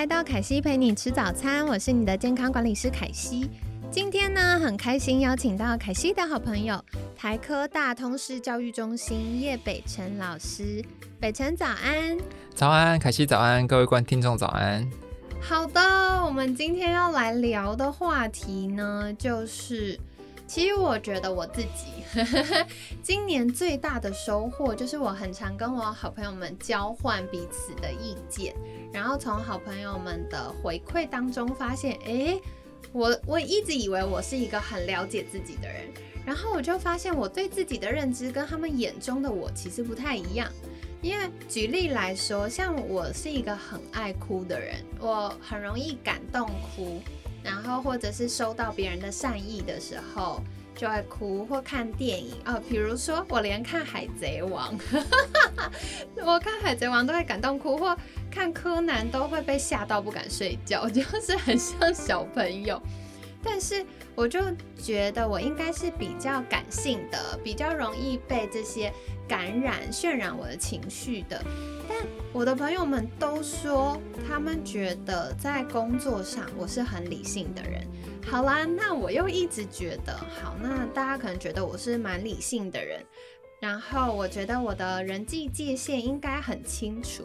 来到凯西陪你吃早餐，我是你的健康管理师凯西。今天呢，很开心邀请到凯西的好朋友台科大通识教育中心叶北辰老师。北辰早安，早安，凯西早安，各位观听众早安。好的，我们今天要来聊的话题呢，就是其实我觉得我自己今年最大的收获，就是我很常跟我好朋友们交换彼此的意见，然后从好朋友们的回馈当中发现，哎，我我一直以为我是一个很了解自己的人，然后我就发现我对自己的认知跟他们眼中的我其实不太一样。因为举例来说，像我是一个很爱哭的人，我很容易感动哭，然后或者是收到别人的善意的时候就会哭，或看电影哦，比如说我连看《海贼王》，我看《海贼王》都会感动哭，或看柯南都会被吓到不敢睡觉，就是很像小朋友。但是我就觉得我应该是比较感性的，比较容易被这些。感染渲染我的情绪的，我的朋友们都说，他们觉得在工作上我是很理性的人。好啦，那我又一直觉得，好，那大家可能觉得我是蛮理性的人，然后我觉得我的人际界限应该很清楚，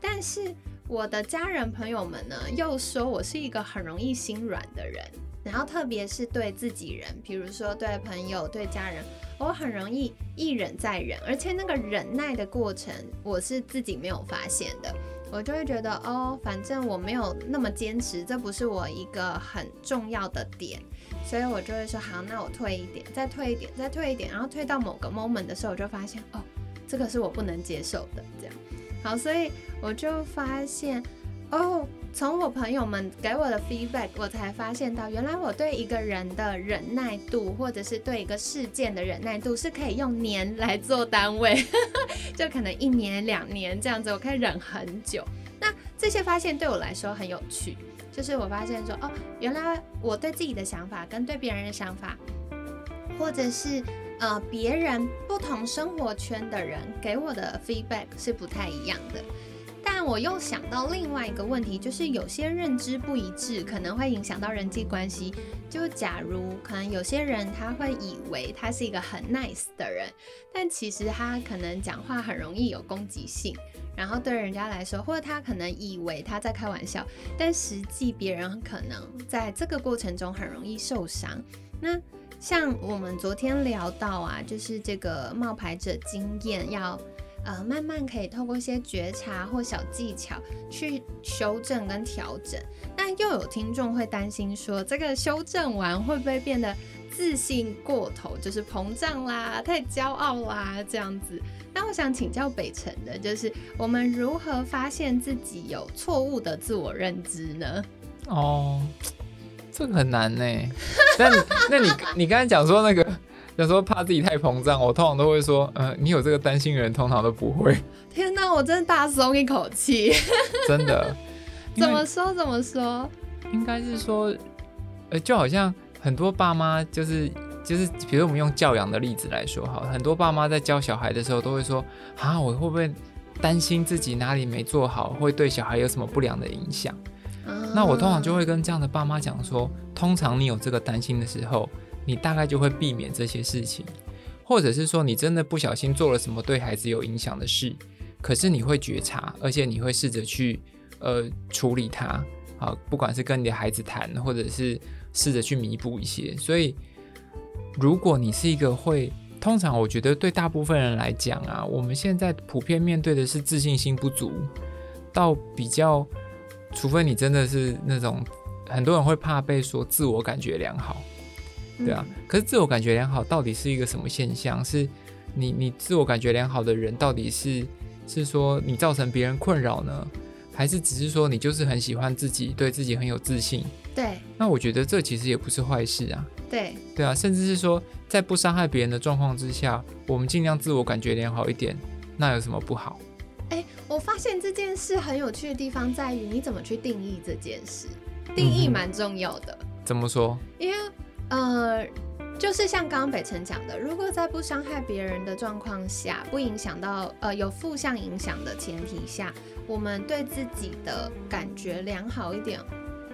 但是我的家人朋友们呢，又说我是一个很容易心软的人。然后特别是对自己人，比如说对朋友、对家人，我很容易一忍再忍，而且那个忍耐的过程，我是自己没有发现的，我就会觉得哦，反正我没有那么坚持，这不是我一个很重要的点，所以我就会说好，那我退一点，再退一点，再退一点，然后退到某个 moment 的时候，我就发现哦，这个是我不能接受的，这样，好，所以我就发现哦。从我朋友们给我的 feedback，我才发现到，原来我对一个人的忍耐度，或者是对一个事件的忍耐度，是可以用年来做单位，就可能一年、两年这样子，我可以忍很久。那这些发现对我来说很有趣，就是我发现说，哦，原来我对自己的想法跟对别人的想法，或者是呃别人不同生活圈的人给我的 feedback 是不太一样的。但我又想到另外一个问题，就是有些认知不一致，可能会影响到人际关系。就假如可能有些人他会以为他是一个很 nice 的人，但其实他可能讲话很容易有攻击性，然后对人家来说，或者他可能以为他在开玩笑，但实际别人可能在这个过程中很容易受伤。那像我们昨天聊到啊，就是这个冒牌者经验要。呃，慢慢可以透过一些觉察或小技巧去修正跟调整。那又有听众会担心说，这个修正完会不会变得自信过头，就是膨胀啦、太骄傲啦这样子？那我想请教北辰的，就是我们如何发现自己有错误的自我认知呢？哦，这个很难呢。那那你你刚才讲说那个。有时候怕自己太膨胀，我通常都会说，呃，你有这个担心的人通常都不会。天哪，我真的大松一口气。真的？怎么说？怎么说？应该是说，呃，就好像很多爸妈，就是就是，比如我们用教养的例子来说，哈，很多爸妈在教小孩的时候都会说，啊，我会不会担心自己哪里没做好，会对小孩有什么不良的影响？那我通常就会跟这样的爸妈讲说，通常你有这个担心的时候。你大概就会避免这些事情，或者是说你真的不小心做了什么对孩子有影响的事，可是你会觉察，而且你会试着去呃处理它，啊，不管是跟你的孩子谈，或者是试着去弥补一些。所以，如果你是一个会，通常我觉得对大部分人来讲啊，我们现在普遍面对的是自信心不足，到比较，除非你真的是那种很多人会怕被说自我感觉良好。对啊，可是自我感觉良好到底是一个什么现象？是你你自我感觉良好的人，到底是是说你造成别人困扰呢，还是只是说你就是很喜欢自己，对自己很有自信？对那我觉得这其实也不是坏事啊。对对啊，甚至是说在不伤害别人的状况之下，我们尽量自我感觉良好一点，那有什么不好？哎，我发现这件事很有趣的地方在于你怎么去定义这件事，定义蛮重要的。怎么说？因为呃，就是像刚刚北辰讲的，如果在不伤害别人的状况下，不影响到呃有负向影响的前提下，我们对自己的感觉良好一点。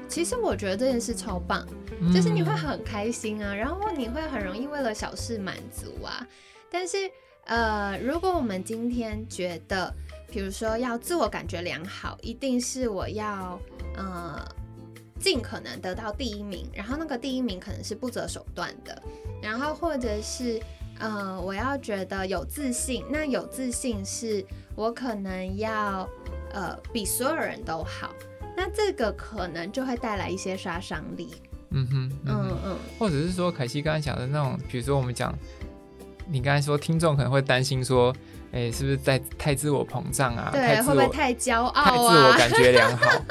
其实我觉得这件事超棒，就是你会嗯很开心啊，然后你会很容易为了小事满足啊。但是呃，如果我们今天觉得，比如说要自我感觉良好，一定是我要呃尽可能得到第一名，然后那个第一名可能是不择手段的，然后或者是呃我要觉得有自信，那有自信是我可能要呃比所有人都好，那这个可能就会带来一些杀伤力。嗯哼，嗯嗯或者是说凯西刚才讲的那种，比如说我们讲，你刚才说听众可能会担心说，哎、是不是在太自我膨胀啊？对，会不会太骄傲太自？我感觉良好。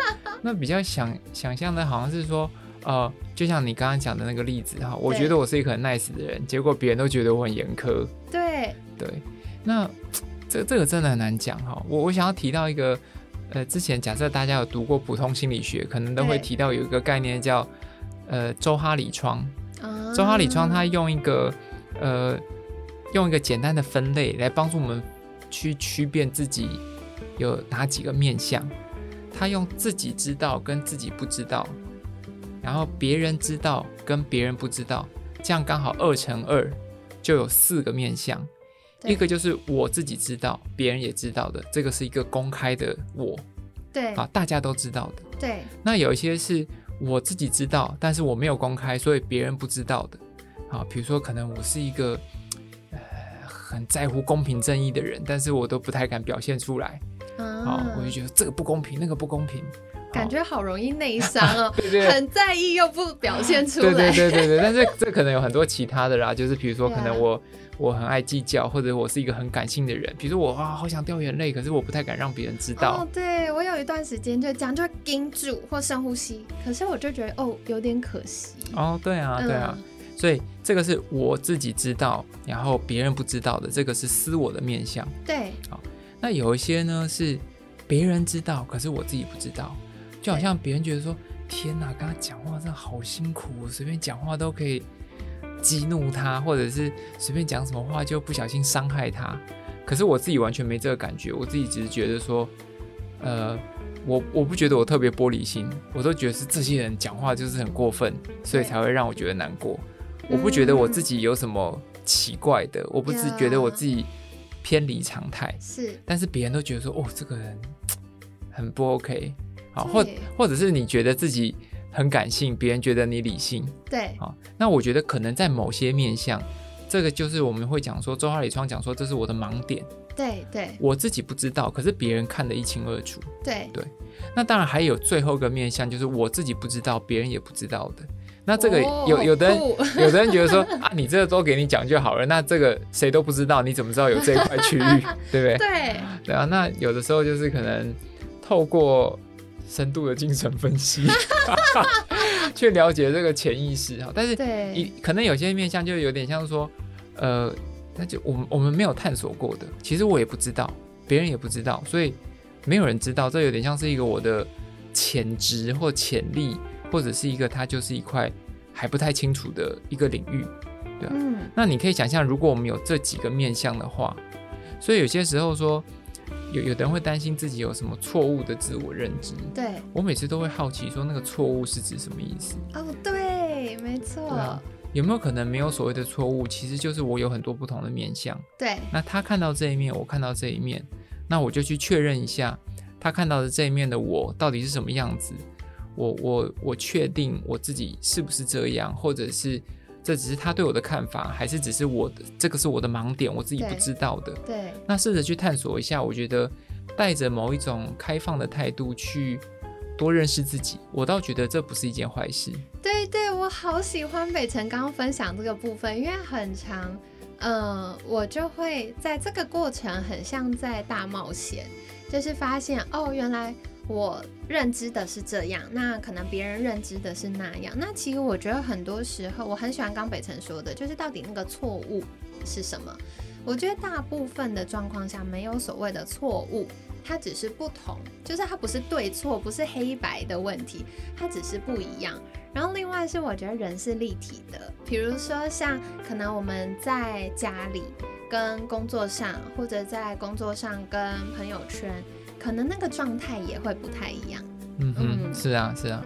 那比较想想象的好像是说，呃，就像你刚刚讲的那个例子哈，我觉得我是一个很 nice 的人，结果别人都觉得我很严苛。对，对，那 这这个真的很难讲哈。我我想要提到一个，呃，之前假设大家有读过普通心理学，可能都会提到有一个概念叫呃周哈里窗。啊周哈里窗它用一个呃用一个简单的分类来帮助我们去区辨自己有哪几个面相。他用自己知道跟自己不知道，然后别人知道跟别人不知道，这样刚好二乘二就有四个面相。一个就是我自己知道，别人也知道的，这个是一个公开的我对啊，大家都知道的。对那有一些是我自己知道，但是我没有公开，所以别人不知道的。啊，比如说可能我是一个呃很在乎公平正义的人，但是我都不太敢表现出来。好，啊我就觉得这个不公平，那个不公平。感觉好容易内伤 哦，对对很在意又不表现出对来。对对对对，但是这可能有很多其他的啦，就是比如说可能我、我很爱计较，或者我是一个很感性的人，比如说我啊好想掉眼泪，可是我不太敢让别人知道。哦，对我有一段时间就这样，就会盯住或深呼吸，可是我就觉得哦，有点可惜。哦，对啊，对啊，嗯所以这个是我自己知道，然后别人不知道的，这个是私我的面相。对那有一些呢是别人知道，可是我自己不知道，就好像别人觉得说，天哪，跟他讲话真的好辛苦，随便讲话都可以激怒他，或者是随便讲什么话就不小心伤害他。可是我自己完全没这个感觉，我自己只是觉得说，呃，我我不觉得我特别玻璃心，我都觉得是这些人讲话就是很过分，所以才会让我觉得难过。我不觉得我自己有什么奇怪的，我不是觉得我自己偏离常态。是，但是别人都觉得说，哦，这个人 很不 OK，好，或或者是你觉得自己很感性，别人觉得你理性，对好，那我觉得可能在某些面向，这个就是我们会讲说，周华里窗讲说这是我的盲点，对对我自己不知道，可是别人看得一清二楚。对，那当然还有最后一个面向，就是我自己不知道，别人也不知道的。那这个哦有有的人有的人觉得说啊，你这个都给你讲就好了，那这个谁都不知道，你怎么知道有这一块区域，对不对？对对啊，那有的时候就是可能透过深度的精神分析 去了解这个潜意识哈。但是对一可能有些面向就有点像说，呃，那就我们我们没有探索过的，其实我也不知道，别人也不知道，所以没有人知道，这有点像是一个我的潜质或潜力，或者是一个它就是一块还不太清楚的一个领域。对嗯那你可以想象，如果我们有这几个面向的话，所以有些时候说，有有的人会担心自己有什么错误的自我认知。对我每次都会好奇，说那个错误是指什么意思？哦对，没错对啊有没有可能没有所谓的错误，其实就是我有很多不同的面相。对那他看到这一面，我看到这一面，那我就去确认一下，他看到的这一面的我到底是什么样子。我我我确定我自己是不是这样，或者是这只是他对我的看法，还是只是我的这个是我的盲点，我自己不知道的。对那试着去探索一下，我觉得带着某一种开放的态度去多认识自己，我倒觉得这不是一件坏事。对对，我好喜欢北辰刚刚分享这个部分，因为很长，嗯，我就会在这个过程很像在大冒险，就是发现哦，原来我认知的是这样，那可能别人认知的是那样。那其实我觉得很多时候，我很喜欢刚北辰说的，就是到底那个错误是什么？我觉得大部分的状况下没有所谓的错误，它只是不同，就是它不是对错，不是黑白的问题，它只是不一样。然后另外是我觉得人是立体的，比如说像可能我们在家里跟工作上，或者在工作上跟朋友圈。可能那个状态也会不太一样。嗯嗯，是啊是啊。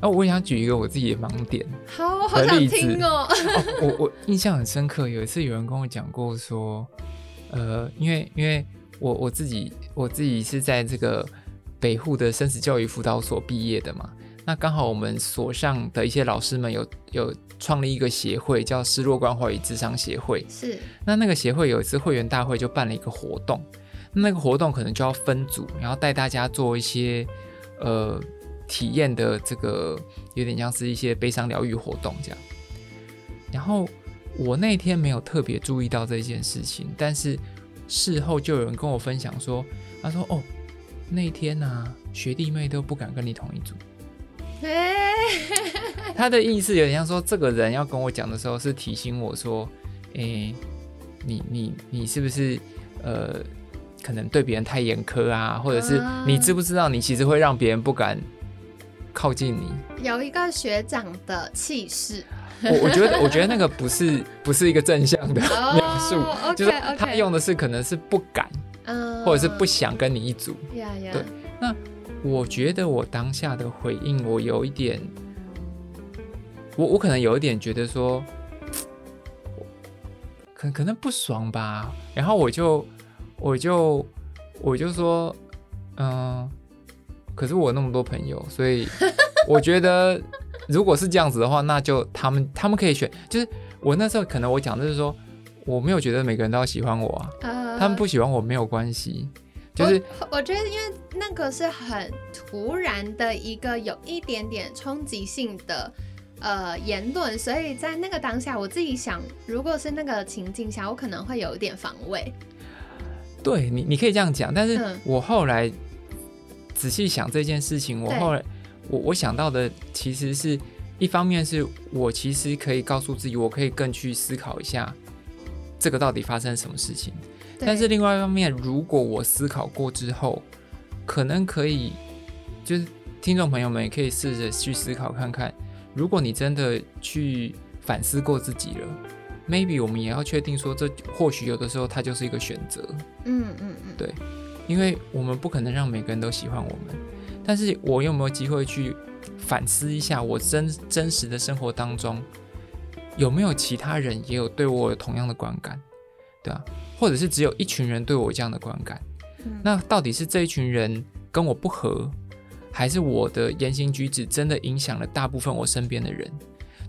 那我也想举一个我自己的盲点，好，好想听哦。我我印象很深刻，有一次有人跟我讲过说，呃，因为因为我我自己我自己是在这个北户的生死教育辅导所毕业的嘛，那刚好我们所上的一些老师们有有创立一个协会，叫失落关怀与智商协会。是。那那个协会有一次会员大会就办了一个活动。那个活动可能就要分组，然后带大家做一些呃体验的这个，有点像是一些悲伤疗愈活动这样。然后我那天没有特别注意到这件事情，但是事后就有人跟我分享说，他说：“哦，那天呢，学弟妹都不敢跟你同一组。”他的意思有点像说，这个人要跟我讲的时候是提醒我说：“哎，你你你是不是呃？”可能对别人太严苛啊，或者是你知不知道，你其实会让别人不敢靠近你。有一个学长的气势，我我觉得我觉得那个不是不是一个正向的 描述，就是他用的是可能是不敢，或者是不想跟你一组。对，那我觉得我当下的回应，我有一点，我我可能有一点觉得说，可可能不爽吧，然后我就。我就我就说，嗯，可是我那么多朋友，所以 我觉得如果是这样子的话，那就他们他们可以选。就是我那时候可能我讲的是说，我没有觉得每个人都要喜欢我啊，他们不喜欢我没有关系。就是我觉得，因为那个是很突然的一个有一点点冲击性的呃言论，所以在那个当下，我自己想，如果是那个情境下，我可能会有一点防卫。对你，你可以这样讲，但是我后来仔细想这件事情，我后来我我想到的其实是一方面是我其实可以告诉自己，我可以更去思考一下这个到底发生什么事情。但是另外一方面，如果我思考过之后，可能可以就是听众朋友们也可以试着去思考看看，如果你真的去反思过自己了。Maybe 我们也要确定说，这或许有的时候它就是一个选择。嗯嗯嗯，对，因为我们不可能让每个人都喜欢我们，但是我有没有机会去反思一下，我真真实的生活当中有没有其他人也有对我有同样的观感，对啊，或者是只有一群人对我这样的观感？那到底是这一群人跟我不合，还是我的言行举止真的影响了大部分我身边的人？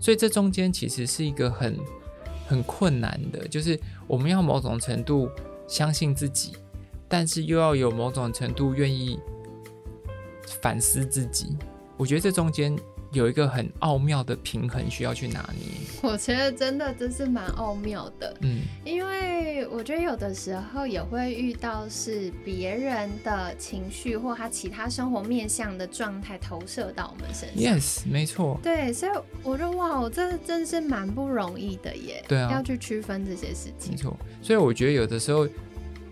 所以这中间其实是一个很。很困难的，就是我们要某种程度相信自己，但是又要有某种程度愿意反思自己。我觉得这中间。有一个很奥妙的平衡需要去拿捏，我觉得真的真是蛮奥妙的，嗯，因为我觉得有的时候也会遇到是别人的情绪或他其他生活面向的状态投射到我们身上，yes，没错，对，所以我觉得哇，我这真是蛮不容易的耶，对啊，要去区分这些事情，没错，所以我觉得有的时候。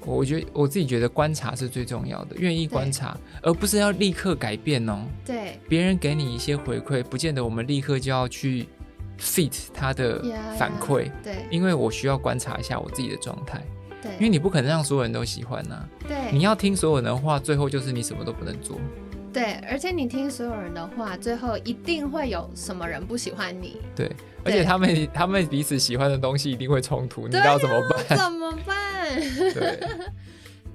我觉得我自己觉得观察是最重要的，愿意观察，而不是要立刻改变哦。对，别人给你一些回馈，不见得我们立刻就要去 fit 他的反馈。对，因为我需要观察一下我自己的状态。对，因为你不可能让所有人都喜欢呐。对，你要听所有人的话，最后就是你什么都不能做。对，而且你听所有人的话，最后一定会有什么人不喜欢你。对，而且他们他们彼此喜欢的东西一定会冲突，你知道怎么办？怎么办？对，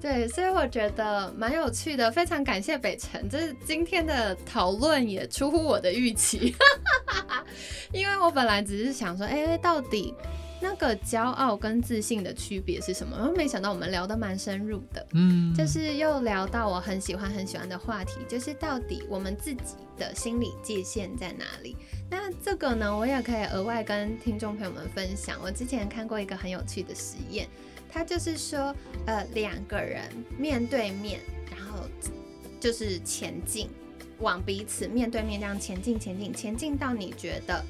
对，所以我觉得蛮有趣的，非常感谢北辰，就是今天的讨论也出乎我的预期，因为我本来只是想说，哎，到底。那个骄傲跟自信的区别是什么？然后没想到我们聊得蛮深入的，嗯，就是又聊到我很喜欢很喜欢的话题，就是到底我们自己的心理界限在哪里？那这个呢，我也可以额外跟听众朋友们分享。我之前看过一个很有趣的实验，它就是说，呃，两个人面对面，然后。就是前进，往彼此面对面这样前进，前进，前进到你觉得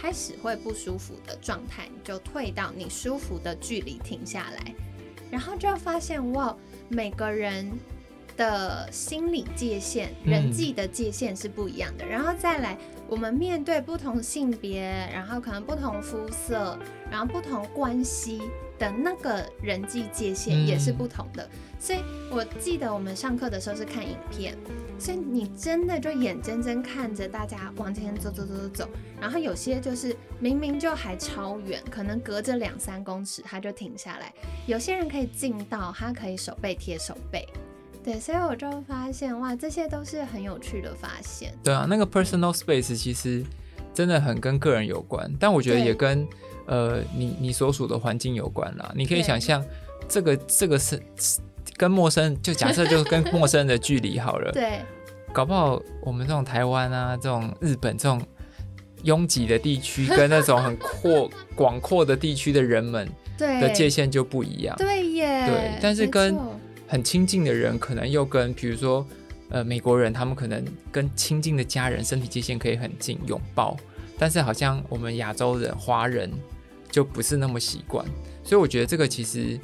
开始会不舒服的状态，你就退到你舒服的距离停下来，然后就发现哇，每个人的心理界限、人际的界限是不一样的，然后再来。我们面对不同性别，然后可能不同肤色，然后不同关系的那个人际界限也是不同的。所以我记得我们上课的时候是看影片，所以你真的就眼睁睁看着大家往前走走走走走，然后有些就是明明就还超远，可能隔着两三公尺他就停下来，有些人可以近到他可以手背贴手背。对，所以我就发现哇，这些都是很有趣的发现。对啊，那个 personal space 其实真的很跟个人有关，但我觉得也跟呃你你所属的环境有关啦。你可以想象，这个这个是跟陌生，就假设就是跟陌生人的距离好了。对，搞不好我们这种台湾啊，这种日本这种拥挤的地区，跟那种很阔广阔的地区的人们的界限就不一样。对耶。对，但是跟很亲近的人，可能又跟比如说，呃，美国人，他们可能跟亲近的家人身体界限可以很近，拥抱。但是好像我们亚洲人、华人就不是那么习惯，所以我觉得这个其实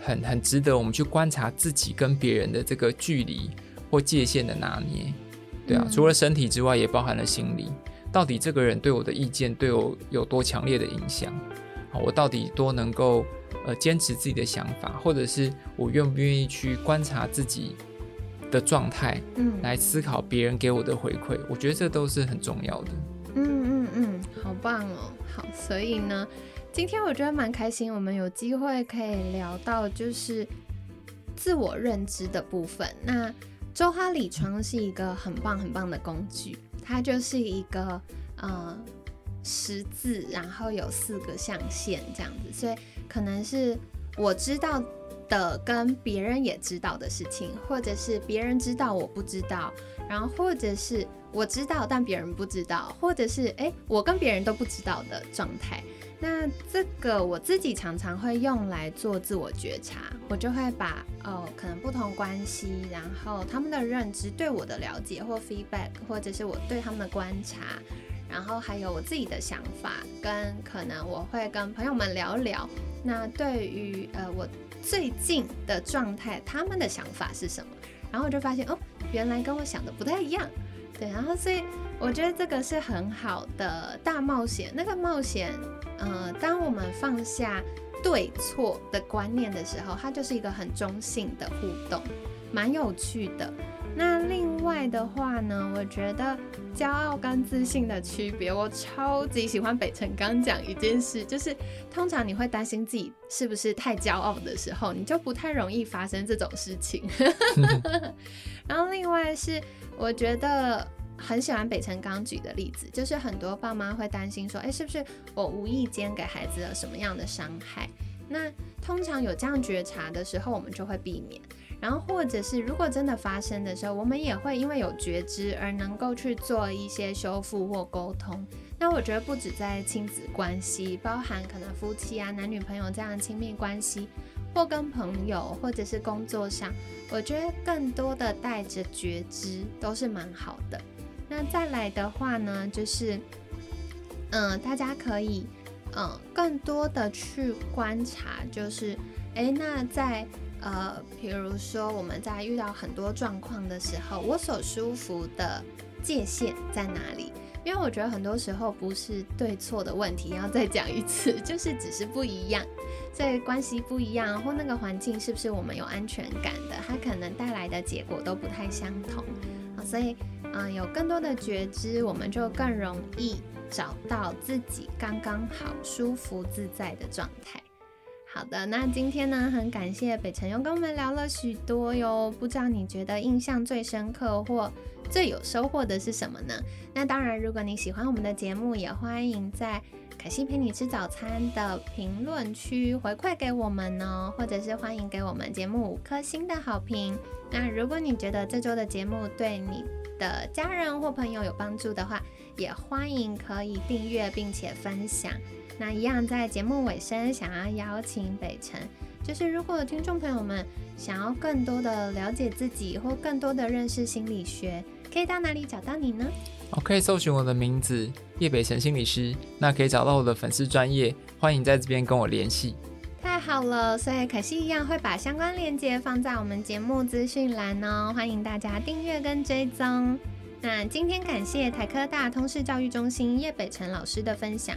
很很值得我们去观察自己跟别人的这个距离或界限的拿捏。对啊，除了身体之外，也包含了心理。到底这个人对我的意见对我有多强烈的影响？啊，我到底多能够？呃，坚持自己的想法，或者是我愿不愿意去观察自己的状态，嗯，来思考别人给我的回馈，我觉得这都是很重要的。嗯嗯嗯，好棒哦！好，所以呢，今天我觉得蛮开心，我们有机会可以聊到就是自我认知的部分。那周哈里床是一个很棒很棒的工具，它就是一个呃十字，然后有四个象限这样子，所以。可能是我知道的，跟别人也知道的事情，或者是别人知道我不知道，然后或者是我知道但别人不知道，或者是诶，我跟别人都不知道的状态。那这个我自己常常会用来做自我觉察，我就会把哦，可能不同关系，然后他们的认知对我的了解或 feedback，或者是我对他们的观察。然后还有我自己的想法，跟可能我会跟朋友们聊聊。那对于呃我最近的状态，他们的想法是什么？然后我就发现哦，原来跟我想的不太一样。对，然后所以我觉得这个是很好的大冒险。那个冒险，呃，当我们放下对错的观念的时候，它就是一个很中性的互动，蛮有趣的。那另外的话呢，我觉得骄傲跟自信的区别，我超级喜欢北辰刚讲一件事，就是通常你会担心自己是不是太骄傲的时候，你就不太容易发生这种事情。然后另外是我觉得很喜欢北辰刚举的例子，就是很多爸妈会担心说，哎，是不是我无意间给孩子了什么样的伤害？那通常有这样觉察的时候，我们就会避免。然后，或者是如果真的发生的时候，我们也会因为有觉知而能够去做一些修复或沟通。那我觉得不止在亲子关系，包含可能夫妻啊、男女朋友这样亲密关系，或跟朋友，或者是工作上，我觉得更多的带着觉知都是蛮好的。那再来的话呢，就是，嗯，大家可以，嗯，更多的去观察，就是，诶，那在。呃，比如说我们在遇到很多状况的时候，我所舒服的界限在哪里？因为我觉得很多时候不是对错的问题，要再讲一次，就是只是不一样，所以关系不一样，或那个环境是不是我们有安全感的，它可能带来的结果都不太相同啊。所以，嗯，有更多的觉知，我们就更容易找到自己刚刚好、舒服自在的状态。好的，那今天呢，很感谢北辰又跟我们聊了许多哟。不知道你觉得印象最深刻或最有收获的是什么呢？那当然，如果你喜欢我们的节目，也欢迎在凯西陪你吃早餐的评论区回馈给我们哦，或者是欢迎给我们节目五颗星的好评。那如果你觉得这周的节目对你的家人或朋友有帮助的话，也欢迎可以订阅并且分享。那一样在节目尾声，想要邀请北辰，就是如果听众朋友们想要更多的了解自己，或更多的认识心理学，可以到哪里找到你呢？我，可以搜寻我的名字叶北辰心理师，那可以找到我的粉丝专业，欢迎在这边跟我联系。太好了，所以可惜一样会把相关链接放在我们节目资讯栏哦，欢迎大家订阅跟追踪。那今天感谢台科大通识教育中心叶北辰老师的分享，